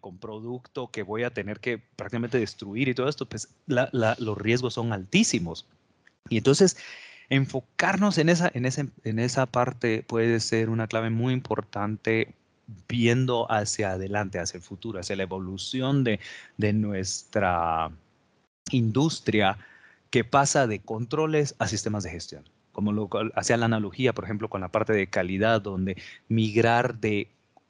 con producto que voy a tener que prácticamente destruir y todo esto, pues los riesgos son altísimos. Y entonces, enfocarnos en esa, en, en esa parte puede ser una clave muy importante viendo hacia adelante, hacia el futuro, hacia la evolución de, de nuestra industria que pasa de controles a sistemas de gestión. Como lo hacía la analogía, por ejemplo, con la parte de calidad, donde migrar de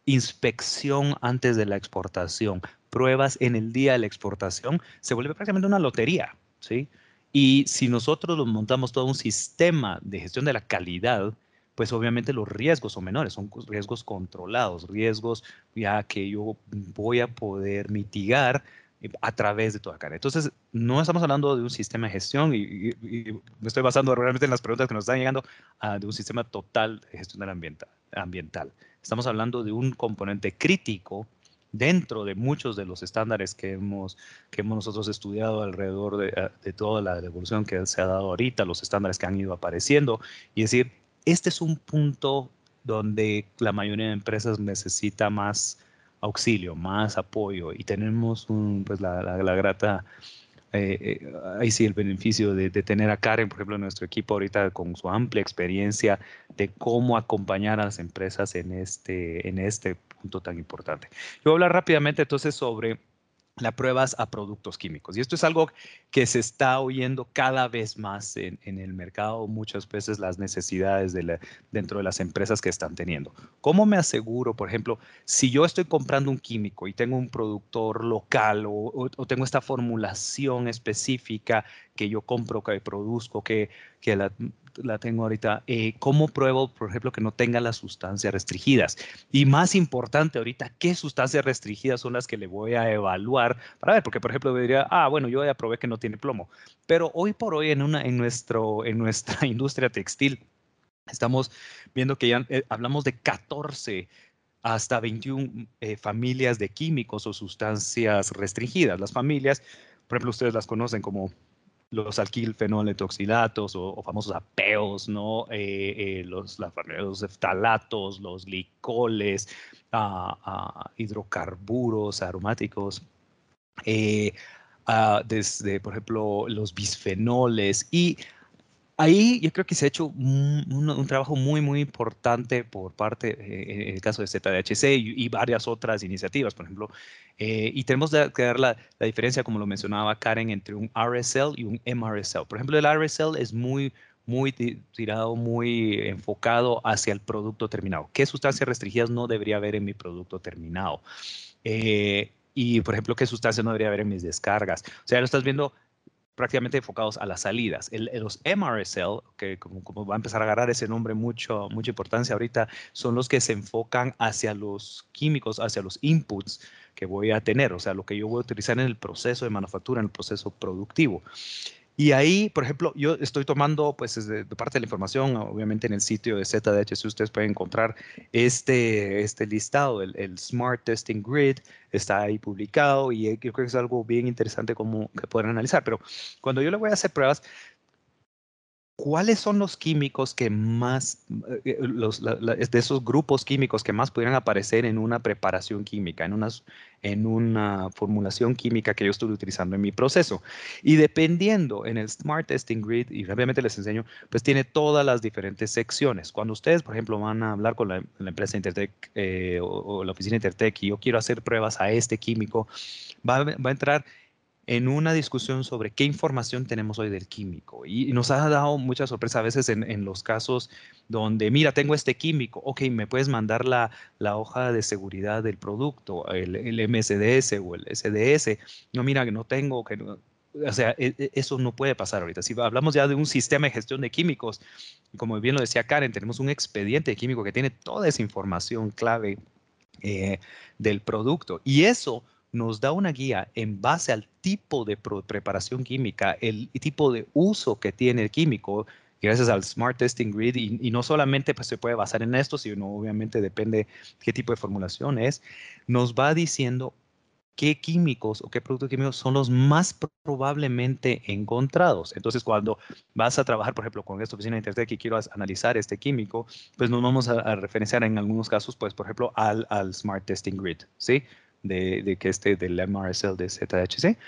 inspección antes de la exportación, pruebas en el día de la exportación, se vuelve prácticamente una lotería, ¿sí? Y si nosotros montamos todo un sistema de gestión de la calidad, pues obviamente los riesgos son menores, son riesgos controlados, riesgos ya que yo voy a poder mitigar eh, a través de toda cara. Entonces, no estamos hablando de un sistema de gestión y, me estoy basando realmente en las preguntas que nos están llegando de un sistema total de gestión ambiental, ambiental. Estamos hablando de un componente crítico dentro de muchos de los estándares que hemos, que hemos nosotros estudiado alrededor de, eh, toda la evolución que se ha dado ahorita, los estándares que han ido apareciendo, y decir, este es un punto donde la mayoría de empresas necesita más auxilio, más apoyo, y tenemos pues la, la, grata eh, eh, ahí sí el beneficio de, tener a Karen, por ejemplo, en nuestro equipo ahorita con su amplia experiencia de cómo acompañar a las empresas en este, en este punto tan importante. Yo voy a hablar rápidamente entonces sobre las pruebas a productos químicos. Y esto es algo que se está oyendo cada vez más en, el mercado, muchas veces las necesidades de dentro de las empresas que están teniendo. ¿Cómo me aseguro, por ejemplo, si yo estoy comprando un químico y tengo un productor local o, o tengo esta formulación específica que yo compro, que produzco, que, que la, la tengo ahorita, eh, ¿cómo pruebo, por ejemplo, que no tenga las sustancias restringidas? Y más importante ahorita, ¿qué sustancias restringidas son las que le voy a evaluar para ver? Porque, por ejemplo, diría, ah, bueno, yo ya probé que no tiene plomo. Pero hoy por hoy en, una, en, nuestro, en nuestra industria textil, estamos viendo que ya eh, hablamos de 14 hasta 21 eh, familias de químicos o sustancias restringidas. Las familias, por ejemplo, ustedes las conocen como los alquilfenoletoxilatos o, o famosos apeos, ¿no? Eh, eh, los, los eftalatos, los licoles, ah, ah, hidrocarburos aromáticos, eh, ah, desde, por ejemplo, los bisfenoles y Ahí yo creo que se ha hecho un, trabajo muy, muy importante por parte, eh, en el caso de ZDHC y, varias otras iniciativas, por ejemplo, eh, y tenemos que dar la, diferencia, como lo mencionaba Karen, entre un RSL y un MRSL. Por ejemplo, el RSL es muy, muy tirado, muy enfocado hacia el producto terminado. ¿Qué sustancias restringidas no debería haber en mi producto terminado? Eh, y, por ejemplo, qué sustancias no debería haber en mis descargas. O sea, lo estás viendo prácticamente enfocados a las salidas. El, los MRSL, que como, como, va a empezar a agarrar ese nombre mucho, mucha importancia ahorita, son los que se enfocan hacia los químicos, hacia los inputs que voy a tener, o sea, lo que yo voy a utilizar en el proceso de manufactura, en el proceso productivo. Y ahí, por ejemplo, yo estoy tomando, pues, de, parte de la información, obviamente en el sitio de ZDHC ustedes pueden encontrar este, este listado, el, Smart Testing Grid, está ahí publicado y yo creo que es algo bien interesante como que pueden analizar. Pero cuando yo le voy a hacer pruebas, ¿cuáles son los químicos que más, eh, los, de esos grupos químicos que más pudieran aparecer en una preparación química, en, unas, en una formulación química que yo estoy utilizando en mi proceso? Y dependiendo en el Smart Testing Grid, y rápidamente les enseño, pues tiene todas las diferentes secciones. Cuando ustedes, por ejemplo, van a hablar con la, empresa Intertech eh, o, la oficina Intertech y yo quiero hacer pruebas a este químico, va, va a entrar en una discusión sobre qué información tenemos hoy del químico. Y, nos ha dado mucha sorpresa a veces en, los casos donde, mira, tengo este químico, ok, me puedes mandar la, hoja de seguridad del producto, el, MSDS o el SDS. No, mira, que no tengo, que o sea, e, e, eso no puede pasar ahorita. Si hablamos ya de un sistema de gestión de químicos, como bien lo decía Karen, tenemos un expediente químico que tiene toda esa información clave eh, del producto. Y eso nos da una guía en base al tipo de preparación química, el tipo de uso que tiene el químico, gracias al Smart Testing Grid, y, no solamente pues, se puede basar en esto, sino obviamente depende qué tipo de formulación es, nos va diciendo qué químicos o qué productos químicos son los más probablemente encontrados. Entonces, cuando vas a trabajar, por ejemplo, con esta oficina de Internet que quiero analizar este químico, pues nos vamos a, referenciar en algunos casos, pues, por ejemplo, al, al Smart Testing Grid, ¿sí? De, que este del MRSL de ZHC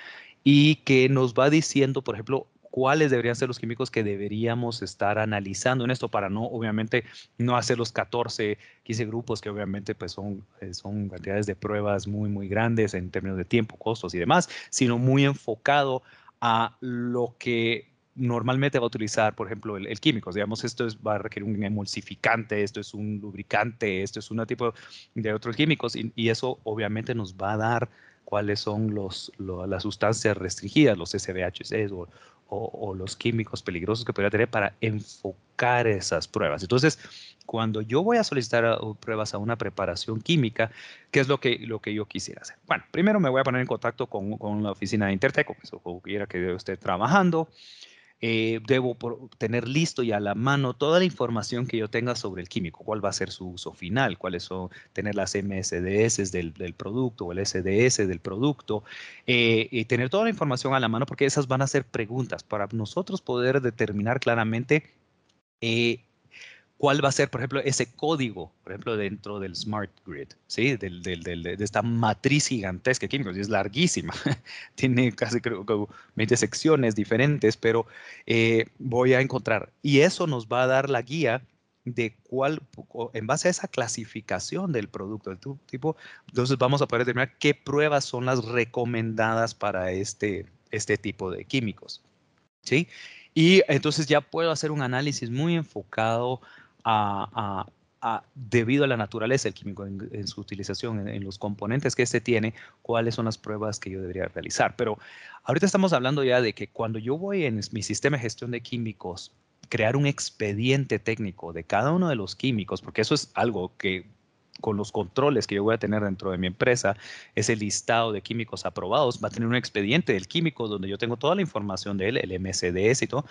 y que nos va diciendo, por ejemplo, cuáles deberían ser los químicos que deberíamos estar analizando en esto para no, obviamente, no hacer los 14, 15 grupos que obviamente pues son, eh, son cantidades de pruebas muy, muy grandes en términos de tiempo, costos y demás, sino muy enfocado a lo que normalmente va a utilizar, por ejemplo, el, químico. Digamos, esto es, va a requerir un emulsificante, esto es un lubricante, esto es un tipo de otros químicos y, y eso obviamente nos va a dar cuáles son los, las sustancias restringidas, los SBHCs o, o, los químicos peligrosos que podría tener para enfocar esas pruebas. Entonces, cuando yo voy a solicitar pruebas a una preparación química, ¿qué es lo que, lo que yo quisiera hacer? Bueno, primero me voy a poner en contacto con, con la oficina de Intertec, o quiera que esté trabajando. Eh, debo tener listo y a la mano toda la información que yo tenga sobre el químico, cuál va a ser su uso final, cuáles son, tener las MSDS del, producto o el SDS del producto, eh, y tener toda la información a la mano porque esas van a ser preguntas. Para nosotros poder determinar claramente eh, cuál va a ser, por ejemplo, ese código, por ejemplo, dentro del Smart Grid, ¿sí? Del, del, del, de esta matriz gigantesca de químicos, y es larguísima, tiene casi creo que 20 secciones diferentes, pero eh, voy a encontrar, y eso nos va a dar la guía de cuál, en base a esa clasificación del producto, del tipo, entonces vamos a poder determinar qué pruebas son las recomendadas para este, este tipo de químicos, ¿sí? Y entonces ya puedo hacer un análisis muy enfocado a, debido a la naturaleza del químico en, su utilización, en, los componentes que este tiene, cuáles son las pruebas que yo debería realizar. Pero ahorita estamos hablando ya de que cuando yo voy en mi sistema de gestión de químicos, crear un expediente técnico de cada uno de los químicos, porque eso es algo que con los controles que yo voy a tener dentro de mi empresa, ese listado de químicos aprobados, va a tener un expediente del químico donde yo tengo toda la información de él, el MCDS y todo,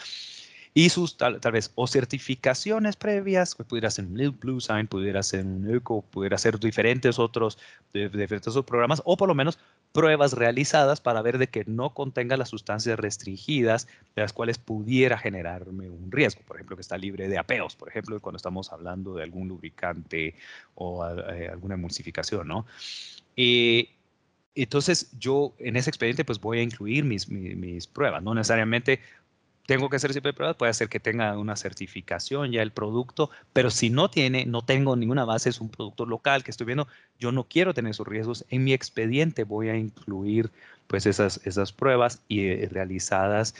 y sus tal, vez o certificaciones previas, que pudiera ser un Blue Sign, pudiera ser un ECO, pudiera ser diferentes otros, diferentes otros programas, o por lo menos pruebas realizadas para ver de que no contenga las sustancias restringidas de las cuales pudiera generarme un riesgo, por ejemplo, que está libre de apeos, por ejemplo, cuando estamos hablando de algún lubricante o eh, alguna emulsificación, ¿no? Eh, entonces yo en ese expediente pues voy a incluir mis, mis, pruebas, no necesariamente tengo que hacer siempre pruebas, puede ser que tenga una certificación ya el producto, pero si no tiene, no tengo ninguna base, es un producto local que estoy viendo, yo no quiero tener esos riesgos, en mi expediente voy a incluir pues esas, esas pruebas y eh, realizadas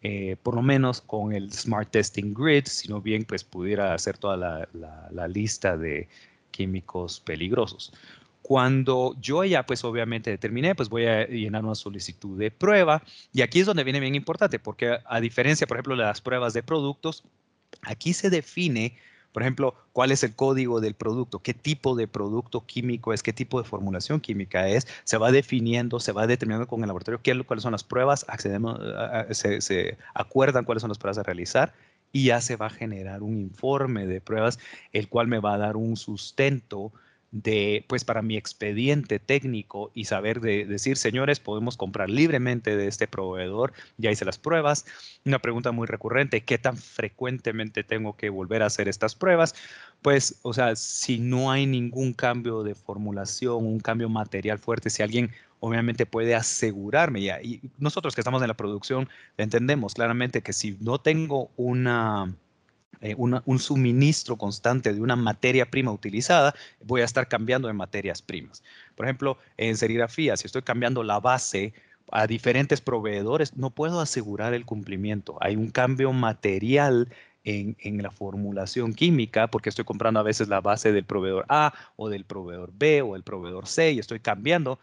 eh, por lo menos con el Smart Testing Grid, sino bien pues pudiera hacer toda la, la lista de químicos peligrosos. Cuando yo ya pues obviamente determiné, pues voy a llenar una solicitud de prueba y aquí es donde viene bien importante porque a diferencia, por ejemplo, de las pruebas de productos, aquí se define, por ejemplo, cuál es el código del producto, qué tipo de producto químico es, qué tipo de formulación química es, se va definiendo, se va determinando con el laboratorio qué, cuáles son las pruebas, accedemos, se, se acuerdan cuáles son las pruebas a realizar y ya se va a generar un informe de pruebas, el cual me va a dar un sustento de, pues para mi expediente técnico y saber de decir, señores, podemos comprar libremente de este proveedor, ya hice las pruebas. Una pregunta muy recurrente, ¿qué tan frecuentemente tengo que volver a hacer estas pruebas? Pues, o sea, si no hay ningún cambio de formulación, un cambio material fuerte, si alguien obviamente puede asegurarme ya, y nosotros que estamos en la producción entendemos claramente que si no tengo una eh, un suministro constante de una materia prima utilizada, voy a estar cambiando de materias primas. Por ejemplo, en serigrafía, si estoy cambiando la base a diferentes proveedores, no puedo asegurar el cumplimiento. Hay un cambio material en, en, la formulación química, porque estoy comprando a veces la base del proveedor A o del proveedor B o el proveedor C y estoy cambiando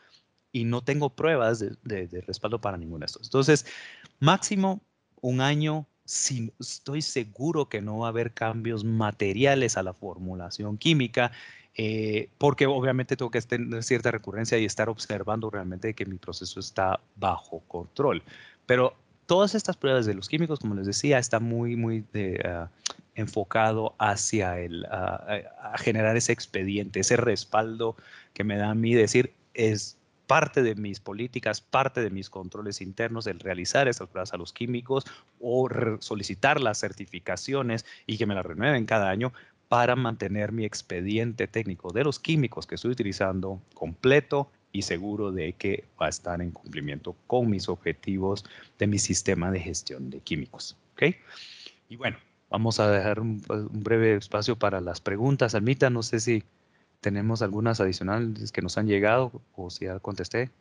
y no tengo pruebas de, de respaldo para ninguno de estos. Entonces, máximo un año estoy seguro que no va a haber cambios materiales a la formulación química, eh, porque obviamente tengo que tener cierta recurrencia y estar observando realmente que mi proceso está bajo control. Pero todas estas pruebas de los químicos, como les decía, está muy, muy ah, enfocado hacia el, a generar ese expediente, ese respaldo que me da a mí decir, es parte de mis políticas, parte de mis controles internos, el realizar estas pruebas a los químicos o solicitar las certificaciones y que me las renueven cada año para mantener mi expediente técnico de los químicos que estoy utilizando completo y seguro de que va a estar en cumplimiento con mis objetivos de mi sistema de gestión de químicos. ¿ok? Y bueno, vamos a dejar un, breve espacio para las preguntas. Almita, no sé si tenemos algunas adicionales que nos han llegado o si ya contesté.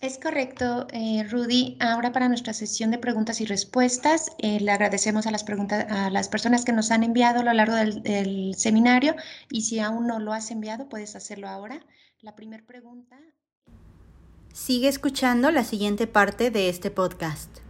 Es correcto, eh, Rudy. Ahora para nuestra sesión de preguntas y respuestas, eh, le agradecemos a las, preguntas, a las personas que nos han enviado a lo largo del, del seminario y si aún no lo has enviado, puedes hacerlo ahora. La primera pregunta. Sigue escuchando la siguiente parte de este podcast.